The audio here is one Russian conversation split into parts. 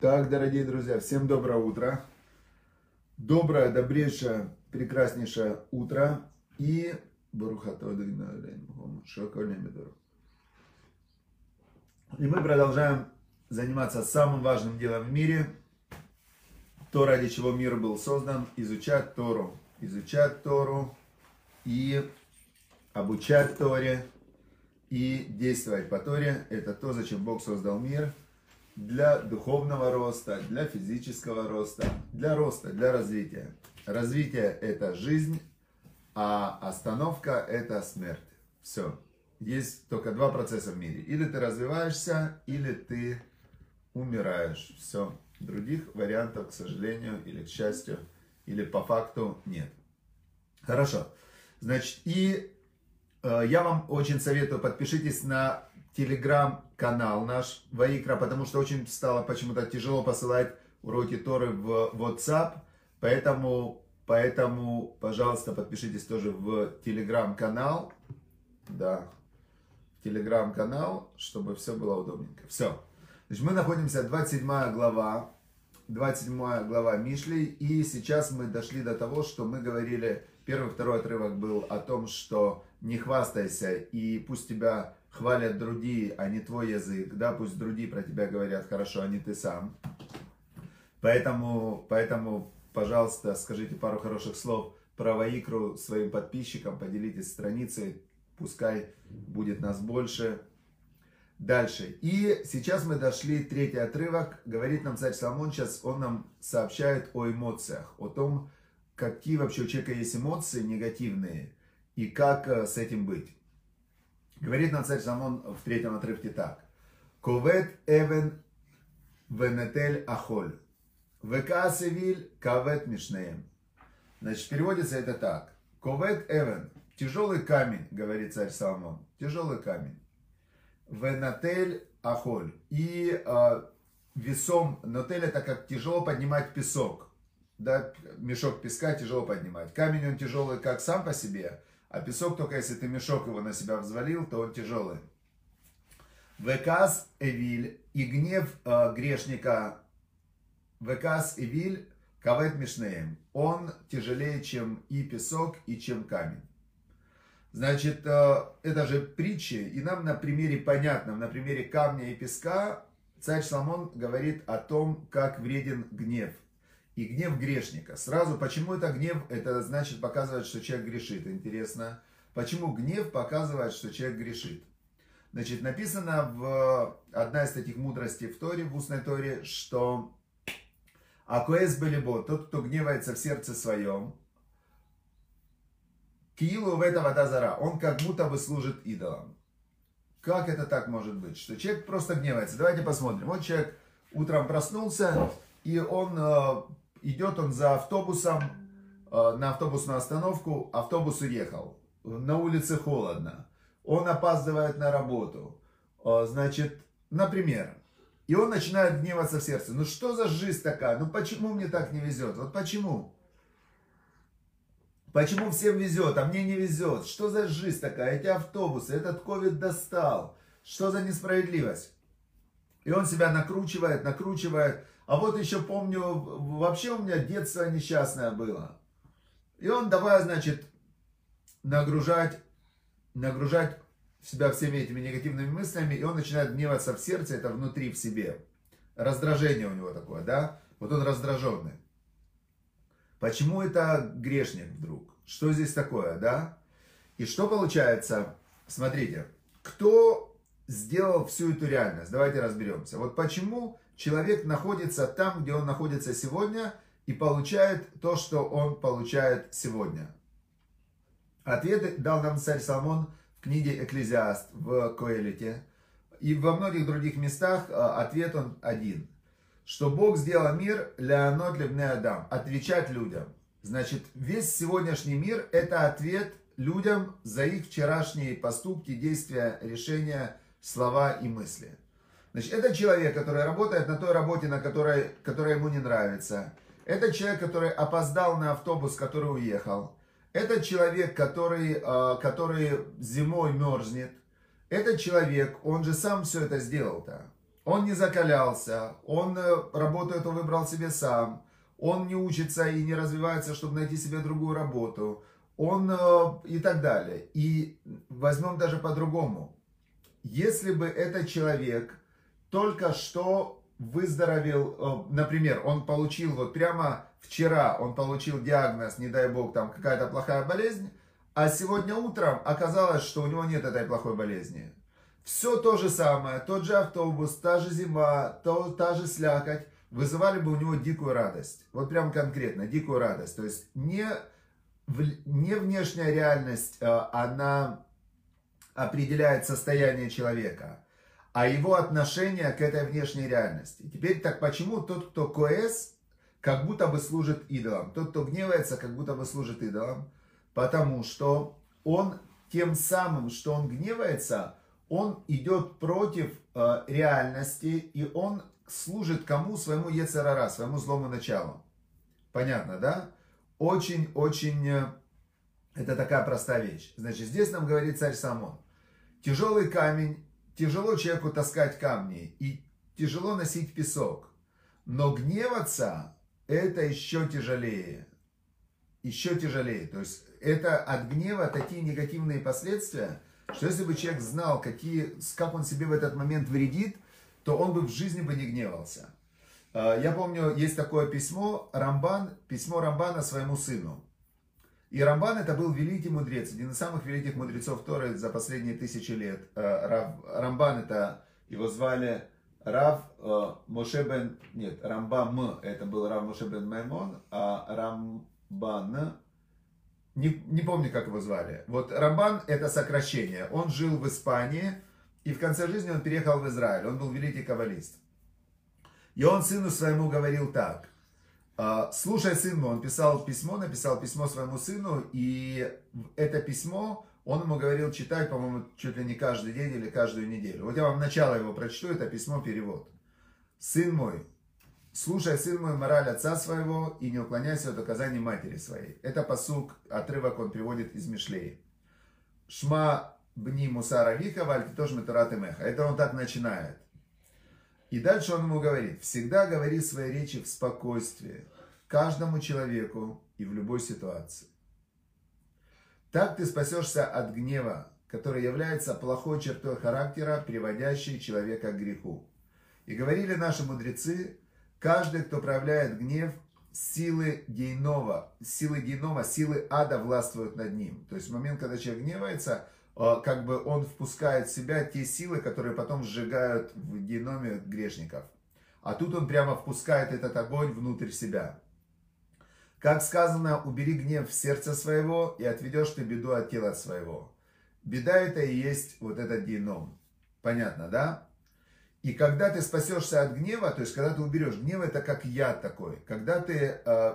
Так, дорогие друзья, всем доброе утро. Доброе, добрейшее, прекраснейшее утро. И и мы продолжаем заниматься самым важным делом в мире. То, ради чего мир был создан, изучать Тору. Изучать Тору и обучать Торе и действовать по Торе. Это то, зачем Бог создал мир – для духовного роста, для физического роста, для роста, для развития. Развитие – это жизнь, а остановка – это смерть. Все. Есть только два процесса в мире. Или ты развиваешься, или ты умираешь. Все. Других вариантов, к сожалению, или к счастью, или по факту нет. Хорошо. Значит, и э, я вам очень советую, подпишитесь на телеграм-канал наш Ваикра, потому что очень стало почему-то тяжело посылать уроки Торы в WhatsApp, поэтому, поэтому, пожалуйста, подпишитесь тоже в телеграм-канал, да, в телеграм-канал, чтобы все было удобненько. Все. Значит, мы находимся, 27 глава, 27 глава Мишли, и сейчас мы дошли до того, что мы говорили, первый, второй отрывок был о том, что не хвастайся, и пусть тебя хвалят другие, а не твой язык, да, пусть другие про тебя говорят хорошо, а не ты сам. Поэтому, поэтому, пожалуйста, скажите пару хороших слов про Ваикру своим подписчикам, поделитесь страницей, пускай будет нас больше. Дальше. И сейчас мы дошли, третий отрывок, говорит нам царь Соломон, сейчас он нам сообщает о эмоциях, о том, какие вообще у человека есть эмоции негативные, и как э, с этим быть. Говорит нам царь Соломон в третьем отрывке так. Ковет эвен венетель ахоль. Векасевиль кавет мишнеем. Значит, переводится это так. Ковет эвен. Тяжелый камень, говорит царь Соломон. Тяжелый камень. Венатель ахоль. И э, весом, нотель это как тяжело поднимать песок. Да, мешок песка тяжело поднимать. Камень он тяжелый как сам по себе, а песок только если ты мешок его на себя взвалил, то он тяжелый. Векас Эвиль и гнев э, грешника Векас Эвиль Кавет Мишнеем. Он тяжелее, чем и песок, и чем камень. Значит, э, это же притчи, и нам на примере понятном, на примере камня и песка, царь Соломон говорит о том, как вреден гнев – и гнев грешника. Сразу, почему это гнев? Это значит показывает, что человек грешит. Интересно. Почему гнев показывает, что человек грешит? Значит, написано в одна из таких мудростей в Торе, в устной Торе, что Акуэс Белибо, тот, кто гневается в сердце своем, Киилу в это вода зара, он как будто бы служит идолам. Как это так может быть? Что человек просто гневается. Давайте посмотрим. Вот человек утром проснулся, и он э, идет он за автобусом э, на автобусную остановку, автобус уехал. На улице холодно. Он опаздывает на работу. Э, значит, например, и он начинает гневаться в сердце. Ну что за жизнь такая? Ну почему мне так не везет? Вот почему? Почему всем везет, а мне не везет? Что за жизнь такая? Эти автобусы, этот ковид достал. Что за несправедливость? И он себя накручивает, накручивает. А вот еще помню, вообще у меня детство несчастное было. И он давай, значит, нагружать, нагружать себя всеми этими негативными мыслями, и он начинает гневаться в сердце, это внутри в себе. Раздражение у него такое, да? Вот он раздраженный. Почему это грешник вдруг? Что здесь такое, да? И что получается? Смотрите, кто сделал всю эту реальность? Давайте разберемся. Вот почему человек находится там, где он находится сегодня, и получает то, что он получает сегодня. Ответ дал нам царь Соломон в книге «Экклезиаст» в Коэлите. И во многих других местах а, ответ он один. Что Бог сделал мир «Леонот лебне Адам» – отвечать людям. Значит, весь сегодняшний мир – это ответ людям за их вчерашние поступки, действия, решения, слова и мысли. Значит, это человек, который работает на той работе, на которой, которая ему не нравится. Это человек, который опоздал на автобус, который уехал. Это человек, который, а, который зимой мерзнет. Это человек, он же сам все это сделал-то. Он не закалялся, он э, работу эту выбрал себе сам, он не учится и не развивается, чтобы найти себе другую работу, он э, и так далее. И возьмем даже по-другому. Если бы этот человек только что выздоровел, э, например, он получил вот прямо вчера, он получил диагноз, не дай бог, там какая-то плохая болезнь, а сегодня утром оказалось, что у него нет этой плохой болезни. Все то же самое, тот же автобус, та же зима, то, та же слякоть, вызывали бы у него дикую радость. Вот прям конкретно, дикую радость. То есть не, не внешняя реальность, а, она определяет состояние человека, а его отношение к этой внешней реальности. Теперь так почему тот, кто коэс, как будто бы служит идолам? Тот, кто гневается, как будто бы служит идолам. Потому что он тем самым, что он гневается, он идет против э, реальности, и он служит кому? Своему Ецерара, своему злому началу. Понятно, да? Очень-очень, э, это такая простая вещь. Значит, здесь нам говорит царь Самон. Тяжелый камень, тяжело человеку таскать камни, и тяжело носить песок. Но гневаться, это еще тяжелее. Еще тяжелее. То есть, это от гнева такие негативные последствия – что если бы человек знал, какие, как он себе в этот момент вредит, то он бы в жизни бы не гневался. А, я помню, есть такое письмо, Рамбан, письмо Рамбана своему сыну. И Рамбан это был великий мудрец, один из самых великих мудрецов Торы за последние тысячи лет. А, Рамбан это, его звали Рав э, Мошебен, нет, Рамбам, это был Рав Мошебен Маймон, а Рамбан не, не помню, как его звали. Вот Рамбан это сокращение. Он жил в Испании, и в конце жизни он переехал в Израиль. Он был великий каббалист. И он сыну своему говорил так. «А, Слушай, сын мой, он писал письмо, написал письмо своему сыну, и это письмо он ему говорил читать, по-моему, чуть ли не каждый день или каждую неделю. Вот я вам начало его прочту, это письмо, перевод. Сын мой, Слушай, сын мой, мораль отца своего и не уклоняйся от указаний матери своей. Это посук, отрывок он приводит из Мишлеи. Шма бни мусара вика, вальти тоже метурат меха. Это он так начинает. И дальше он ему говорит, всегда говори свои речи в спокойствии, каждому человеку и в любой ситуации. Так ты спасешься от гнева, который является плохой чертой характера, приводящей человека к греху. И говорили наши мудрецы, Каждый, кто проявляет гнев, силы гейнова, силы генома, силы ада властвуют над ним. То есть в момент, когда человек гневается, как бы он впускает в себя те силы, которые потом сжигают в геноме грешников. А тут он прямо впускает этот огонь внутрь себя. Как сказано, убери гнев в сердце своего и отведешь ты беду от тела своего. Беда это и есть вот этот геном. Понятно, да? И когда ты спасешься от гнева, то есть когда ты уберешь, гнев это как яд такой, когда ты э,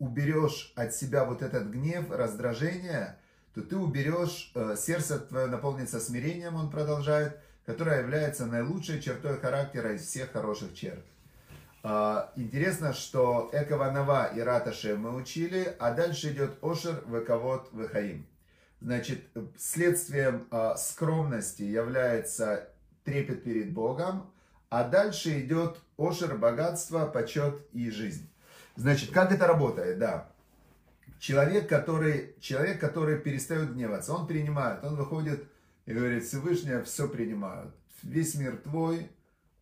уберешь от себя вот этот гнев, раздражение, то ты уберешь, э, сердце твое наполнится смирением, он продолжает, которое является наилучшей чертой характера из всех хороших черт. Э, интересно, что Экаванава и Раташи мы учили, а дальше идет Ошер, Вековод, Вехаим. Значит, следствием э, скромности является трепет перед Богом, а дальше идет ошер, богатство, почет и жизнь. Значит, как это работает? Да. Человек, который, человек, который перестает гневаться, он принимает, он выходит и говорит, Всевышний, все принимают. Весь мир твой,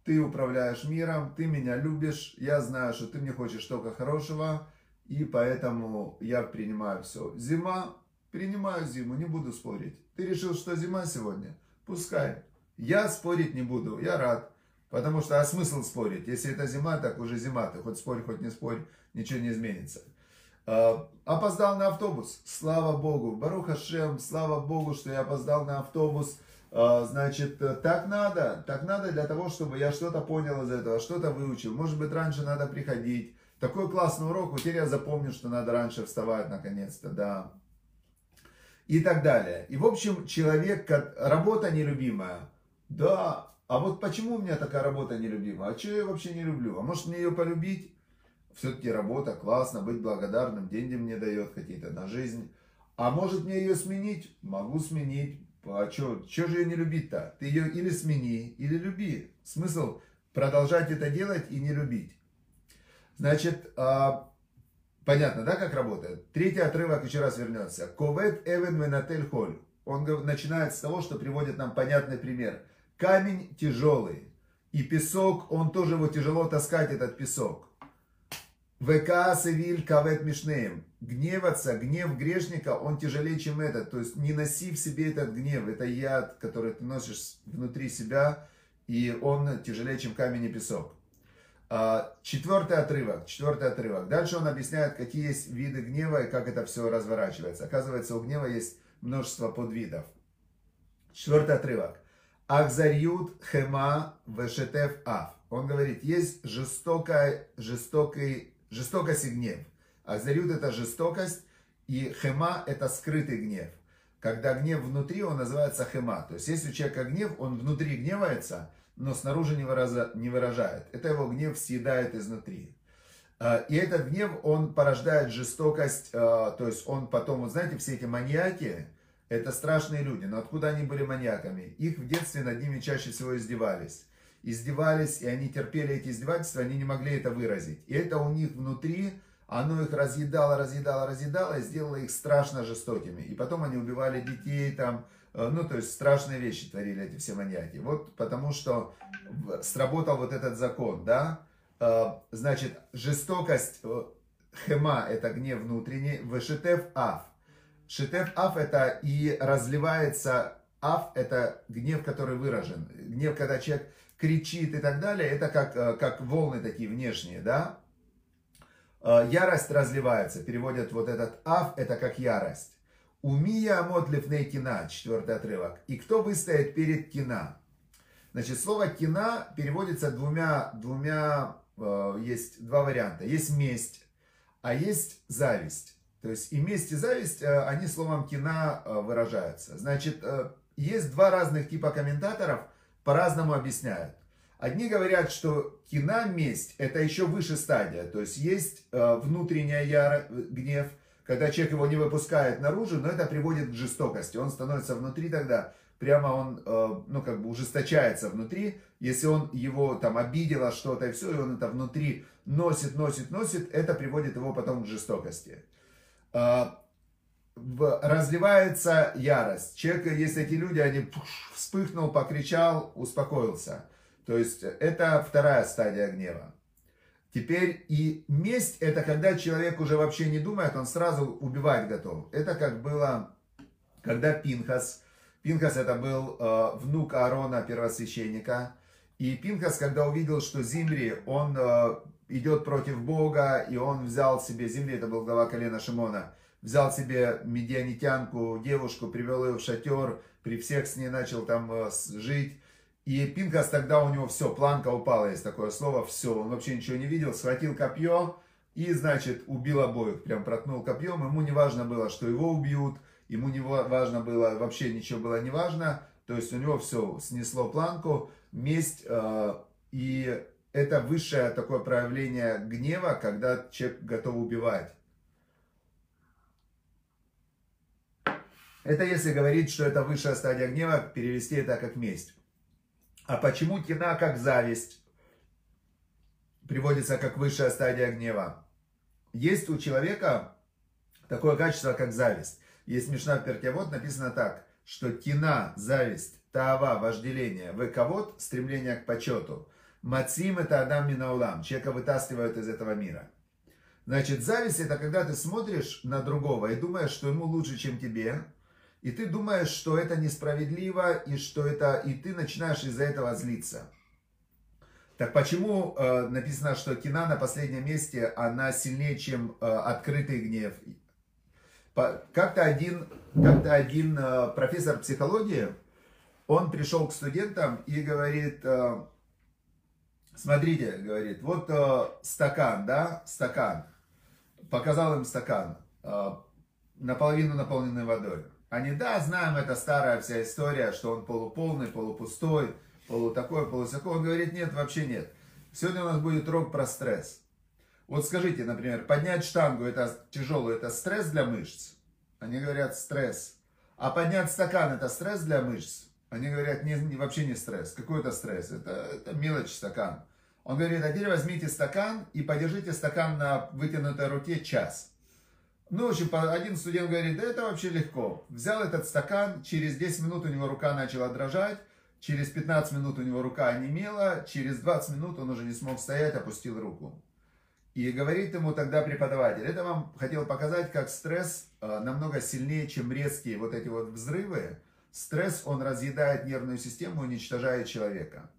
ты управляешь миром, ты меня любишь, я знаю, что ты мне хочешь только хорошего, и поэтому я принимаю все. Зима, принимаю зиму, не буду спорить. Ты решил, что зима сегодня? Пускай. Я спорить не буду, я рад. Потому что, а смысл спорить? Если это зима, так уже зима. Ты хоть спорь, хоть не спорь, ничего не изменится. А, опоздал на автобус. Слава Богу. Баруха Шем, слава Богу, что я опоздал на автобус. А, значит, так надо. Так надо для того, чтобы я что-то понял из этого, что-то выучил. Может быть, раньше надо приходить. Такой классный урок, теперь я запомню, что надо раньше вставать наконец-то, да. И так далее. И, в общем, человек, работа нелюбимая, да, а вот почему у меня такая работа нелюбима? А что я вообще не люблю? А может мне ее полюбить? Все-таки работа, классно, быть благодарным, деньги мне дает какие-то на жизнь. А может мне ее сменить? Могу сменить. А что, же ее не любить-то? Ты ее или смени, или люби. Смысл продолжать это делать и не любить. Значит, а, понятно, да, как работает? Третий отрывок еще раз вернется. Ковет эвен менатель холь. Он начинает с того, что приводит нам понятный пример. Камень тяжелый. И песок, он тоже его тяжело таскать, этот песок. ВК Севиль Кавет Мишнеем. Гневаться, гнев грешника, он тяжелее, чем этот. То есть не носи в себе этот гнев. Это яд, который ты носишь внутри себя, и он тяжелее, чем камень и песок. А, четвертый отрывок, четвертый отрывок. Дальше он объясняет, какие есть виды гнева и как это все разворачивается. Оказывается, у гнева есть множество подвидов. Четвертый отрывок. Ахзарют хема вешетев аф. Он говорит, есть жестокая, жестокий Жестокость и гнев. Азарют это жестокость, и хема это скрытый гнев. Когда гнев внутри, он называется хема. То есть, если у человека гнев, он внутри гневается, но снаружи не, выраза, не выражает. Это его гнев съедает изнутри. А, и этот гнев, он порождает жестокость, а, то есть он потом, вот знаете, все эти маньяки, это страшные люди, но откуда они были маньяками? Их в детстве над ними чаще всего издевались издевались, и они терпели эти издевательства, они не могли это выразить. И это у них внутри, оно их разъедало, разъедало, разъедало, и сделало их страшно жестокими. И потом они убивали детей, там, э, ну, то есть страшные вещи творили эти все маньяки. Вот потому что сработал вот этот закон, да, э, значит, жестокость э, хема, это гнев внутренний, вешетев аф. Шетев аф это и разливается, аф это гнев, который выражен. Гнев, когда человек кричит и так далее, это как, э, как волны такие внешние, да. Э, ярость разливается, переводят вот этот ав, это как ярость. Умия лифней кина, четвертый отрывок. И кто выстоит перед кина? Значит, слово кина переводится двумя, двумя, э, есть два варианта. Есть месть, а есть зависть. То есть и месть, и зависть, они словом кина выражаются. Значит, есть два разных типа комментаторов – по-разному объясняют. Одни говорят, что кина, месть, это еще выше стадия. То есть есть э, внутренняя яра, гнев, когда человек его не выпускает наружу, но это приводит к жестокости. Он становится внутри тогда, прямо он, э, ну, как бы ужесточается внутри. Если он его там обидело что-то и все, и он это внутри носит, носит, носит, это приводит его потом к жестокости. Разливается ярость. Человек, если эти люди, они вспыхнул, покричал, успокоился. То есть это вторая стадия гнева. Теперь и месть, это когда человек уже вообще не думает, он сразу убивать готов. Это как было, когда Пинхас, Пинхас это был э, внук Аарона, первосвященника, и Пинхас, когда увидел, что Зимри, он э, идет против Бога, и он взял себе, Зимри это был глава колена Шимона, взял себе медианитянку, девушку, привел ее в шатер, при всех с ней начал там э, жить. И Пинкас тогда у него все, планка упала, есть такое слово, все, он вообще ничего не видел, схватил копье и, значит, убил обоих, прям проткнул копьем, ему не важно было, что его убьют, ему не важно было, вообще ничего было не важно, то есть у него все снесло планку, месть, э, и это высшее такое проявление гнева, когда человек готов убивать. Это если говорить, что это высшая стадия гнева, перевести это как месть. А почему кина как зависть приводится как высшая стадия гнева? Есть у человека такое качество, как зависть. Есть Мишна в Перкевод, написано так, что кина, зависть, таава, вожделение, выковод, стремление к почету. Мацим это Адам Минаулам, человека вытаскивают из этого мира. Значит, зависть это когда ты смотришь на другого и думаешь, что ему лучше, чем тебе, и ты думаешь, что это несправедливо, и что это, и ты начинаешь из-за этого злиться. Так почему э, написано, что кина на последнем месте, она сильнее, чем э, открытый гнев? Как-то один, как один э, профессор психологии, он пришел к студентам и говорит, э, смотрите, говорит, вот э, стакан, да, стакан. Показал им стакан, э, наполовину наполненный водой. Они, да, знаем, это старая вся история, что он полуполный, полупустой, полутакой, полусякой. Он говорит, нет, вообще нет. Сегодня у нас будет урок про стресс. Вот скажите, например, поднять штангу, это тяжелую, это стресс для мышц? Они говорят, стресс. А поднять стакан, это стресс для мышц? Они говорят, не, не, вообще не стресс. Какой это стресс? Это, это мелочь стакан. Он говорит, а теперь возьмите стакан и подержите стакан на вытянутой руке час. Ну, в общем, один студент говорит, да это вообще легко. Взял этот стакан, через 10 минут у него рука начала дрожать, через 15 минут у него рука онемела, через 20 минут он уже не смог стоять, опустил руку. И говорит ему тогда преподаватель, это вам хотел показать, как стресс э, намного сильнее, чем резкие вот эти вот взрывы. Стресс, он разъедает нервную систему, уничтожает человека.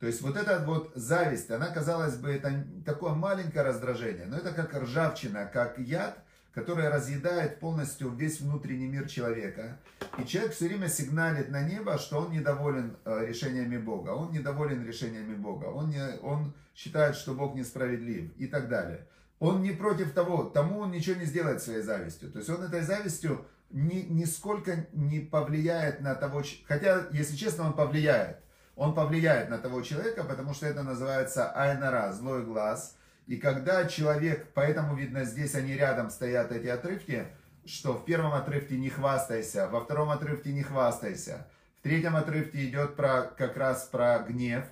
То есть вот эта вот зависть, она, казалось бы, это такое маленькое раздражение, но это как ржавчина, как яд, которая разъедает полностью весь внутренний мир человека. И человек все время сигналит на небо, что он недоволен э, решениями Бога, он недоволен решениями Бога, он, не, он считает, что Бог несправедлив и так далее. Он не против того, тому он ничего не сделает своей завистью. То есть он этой завистью ни, нисколько не повлияет на того, хотя, если честно, он повлияет он повлияет на того человека, потому что это называется айнара, злой глаз. И когда человек, поэтому видно здесь они рядом стоят эти отрывки, что в первом отрывке не хвастайся, во втором отрывке не хвастайся, в третьем отрывке идет про, как раз про гнев,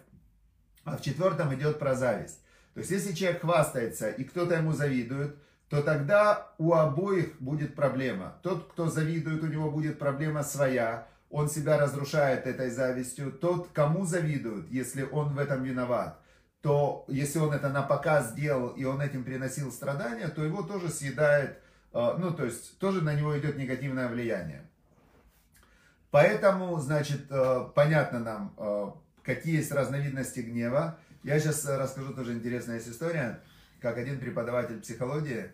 а в четвертом идет про зависть. То есть если человек хвастается и кто-то ему завидует, то тогда у обоих будет проблема. Тот, кто завидует, у него будет проблема своя, он себя разрушает этой завистью. Тот, кому завидуют, если он в этом виноват, то если он это на показ сделал и он этим приносил страдания, то его тоже съедает, э, ну то есть тоже на него идет негативное влияние. Поэтому, значит, э, понятно нам, э, какие есть разновидности гнева. Я сейчас расскажу тоже интересная история, как один преподаватель психологии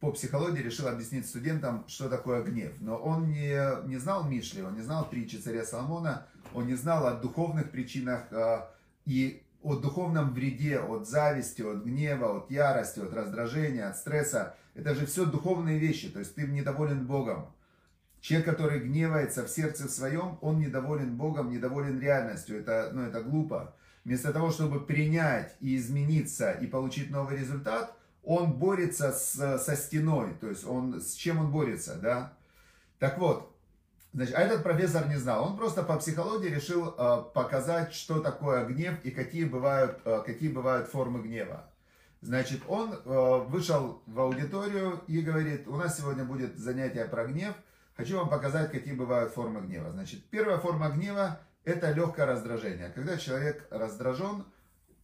по психологии решил объяснить студентам, что такое гнев. Но он не, не знал Мишли, он не знал притчи царя Соломона, он не знал о духовных причинах и о духовном вреде, от зависти, от гнева, от ярости, от раздражения, от стресса. Это же все духовные вещи, то есть ты недоволен Богом. Человек, который гневается в сердце своем, он недоволен Богом, недоволен реальностью. Это, ну, это глупо. Вместо того, чтобы принять и измениться и получить новый результат – он борется с, со стеной, то есть он, с чем он борется, да. Так вот, значит, а этот профессор не знал, он просто по психологии решил э, показать, что такое гнев и какие бывают, э, какие бывают формы гнева. Значит, он э, вышел в аудиторию и говорит, у нас сегодня будет занятие про гнев, хочу вам показать, какие бывают формы гнева. Значит, первая форма гнева – это легкое раздражение. Когда человек раздражен,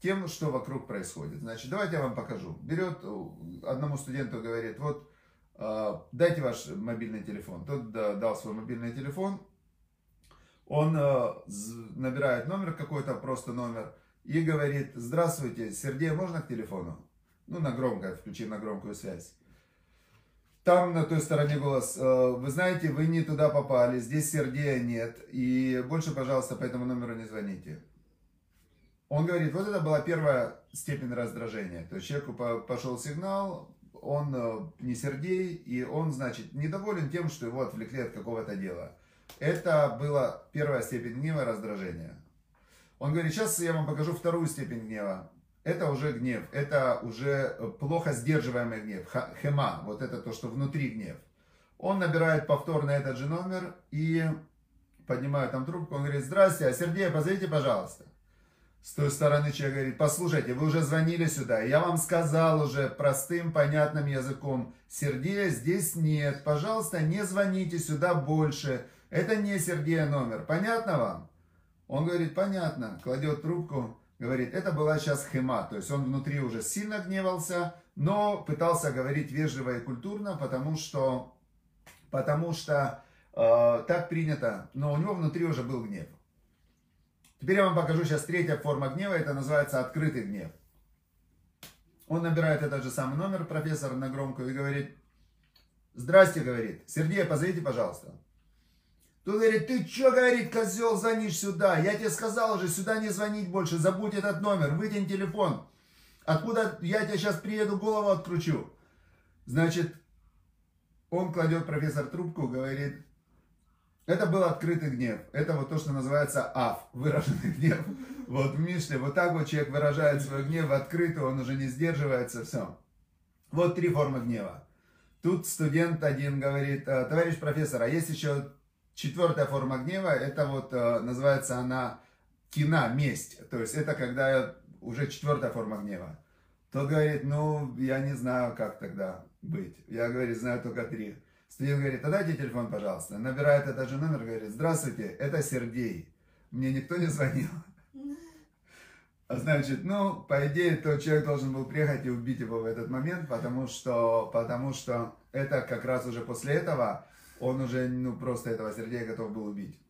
тем, что вокруг происходит. Значит, давайте я вам покажу. Берет, э, одному студенту говорит, вот, дайте ваш мобильный телефон. Тот дал свой мобильный телефон. Он э, набирает номер какой-то, просто номер, и говорит, здравствуйте, Сергей, можно к телефону? Ну, на громкое, включи на громкую связь. Там на той стороне голос, вы знаете, вы не туда попали, здесь Сергея нет, и больше, пожалуйста, по этому номеру не звоните. Он говорит, вот это была первая степень раздражения. То есть человеку пошел сигнал, он э, не Сергей, и он, значит, недоволен тем, что его отвлекли от какого-то дела. Это была первая степень гнева раздражения. Он говорит, сейчас я вам покажу вторую степень гнева. Это уже гнев, это уже плохо сдерживаемый гнев, хема, вот это то, что внутри гнев. Он набирает повторно этот же номер и поднимает там трубку, он говорит, здрасте, а Сергея позовите, пожалуйста. С той стороны человек говорит, послушайте, вы уже звонили сюда, я вам сказал уже простым, понятным языком, Сергея здесь нет, пожалуйста, не звоните сюда больше, это не Сергея номер, понятно вам? Он говорит, понятно, кладет трубку, говорит, это была сейчас хема, то есть он внутри уже сильно гневался, но пытался говорить вежливо и культурно, потому что, потому что э, так принято, но у него внутри уже был гнев. Теперь я вам покажу сейчас третья форма гнева, это называется открытый гнев. Он набирает этот же самый номер, профессор, на громкую и говорит, здрасте, говорит, Сергей, позовите, пожалуйста. Тут говорит, ты что, говорит, козел, звонишь сюда? Я тебе сказал уже, сюда не звонить больше, забудь этот номер, вытянь телефон. Откуда я тебе сейчас приеду, голову откручу. Значит, он кладет профессор трубку, говорит, это был открытый гнев. Это вот то, что называется аф, выраженный гнев. Вот в Мишле, вот так вот человек выражает свой гнев открыто, он уже не сдерживается, все. Вот три формы гнева. Тут студент один говорит, «Э, товарищ профессор, а есть еще четвертая форма гнева, это вот э, называется она кина, месть. То есть это когда уже четвертая форма гнева. Тот говорит, ну, я не знаю, как тогда быть. Я, говорит, знаю только три. Студент говорит, а дайте телефон, пожалуйста. Набирает этот же номер, говорит, здравствуйте, это Сергей. Мне никто не звонил. А значит, ну, по идее, тот человек должен был приехать и убить его в этот момент, потому что, потому что это как раз уже после этого он уже, ну, просто этого Сергея готов был убить.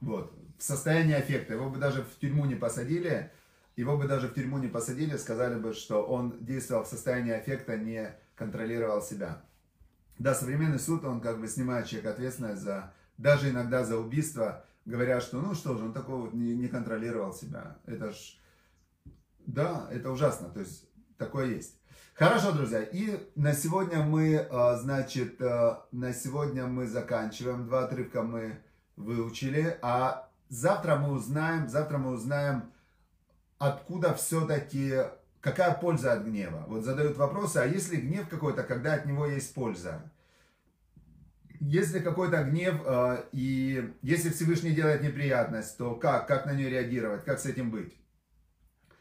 Вот. В состоянии аффекта. Его бы даже в тюрьму не посадили, его бы даже в тюрьму не посадили, сказали бы, что он действовал в состоянии аффекта, не контролировал себя. Да, современный суд, он как бы снимает человека ответственность за, даже иногда за убийство, говоря, что ну что же, он такого вот не, не контролировал себя. Это ж, да, это ужасно, то есть такое есть. Хорошо, друзья, и на сегодня мы, а, значит, а, на сегодня мы заканчиваем, два отрывка мы выучили, а завтра мы узнаем, завтра мы узнаем, откуда все-таки, какая польза от гнева. Вот задают вопросы, а если гнев какой-то, когда от него есть польза? Если какой-то гнев, э, и если Всевышний делает неприятность, то как? Как на нее реагировать? Как с этим быть?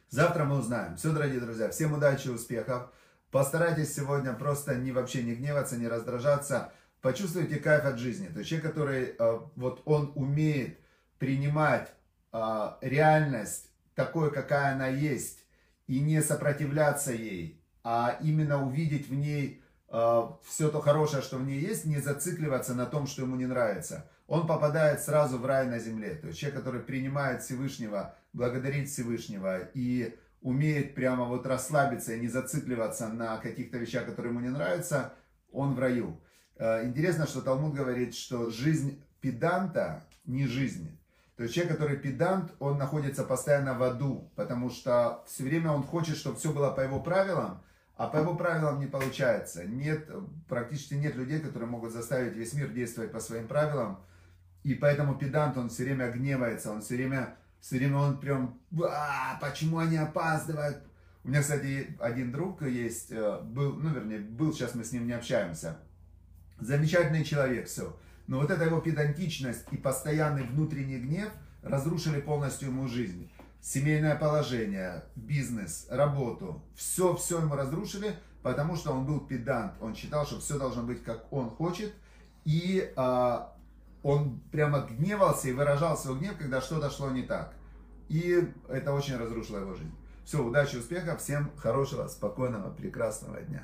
Завтра мы узнаем. Все, дорогие друзья, всем удачи и успехов. Постарайтесь сегодня просто не вообще не гневаться, не раздражаться. Почувствуйте кайф от жизни. То есть человек, который э, вот он умеет принимать э, реальность такой, какая она есть, и не сопротивляться ей, а именно увидеть в ней э, все то хорошее, что в ней есть, не зацикливаться на том, что ему не нравится. Он попадает сразу в рай на земле. То есть человек, который принимает Всевышнего, благодарит Всевышнего и умеет прямо вот расслабиться и не зацикливаться на каких-то вещах, которые ему не нравятся, он в раю. Э, интересно, что Талмуд говорит, что жизнь педанта не жизнь. То есть человек, который педант, он находится постоянно в аду, потому что все время он хочет, чтобы все было по его правилам, а по его правилам не получается. Нет, практически нет людей, которые могут заставить весь мир действовать по своим правилам. И поэтому педант, он все время гневается, он все время, все время он прям, а, почему они опаздывают? У меня, кстати, один друг есть, э, был, ну, вернее, был, сейчас мы с ним не общаемся. Замечательный человек, все. Но вот эта его педантичность и постоянный внутренний гнев разрушили полностью ему жизнь. Семейное положение, бизнес, работу. Все, все ему разрушили, потому что он был педант. Он считал, что все должно быть, как он хочет. И а, он прямо гневался и выражал свой гнев, когда что-то шло не так. И это очень разрушило его жизнь. Все, удачи, успехов, всем хорошего, спокойного, прекрасного дня.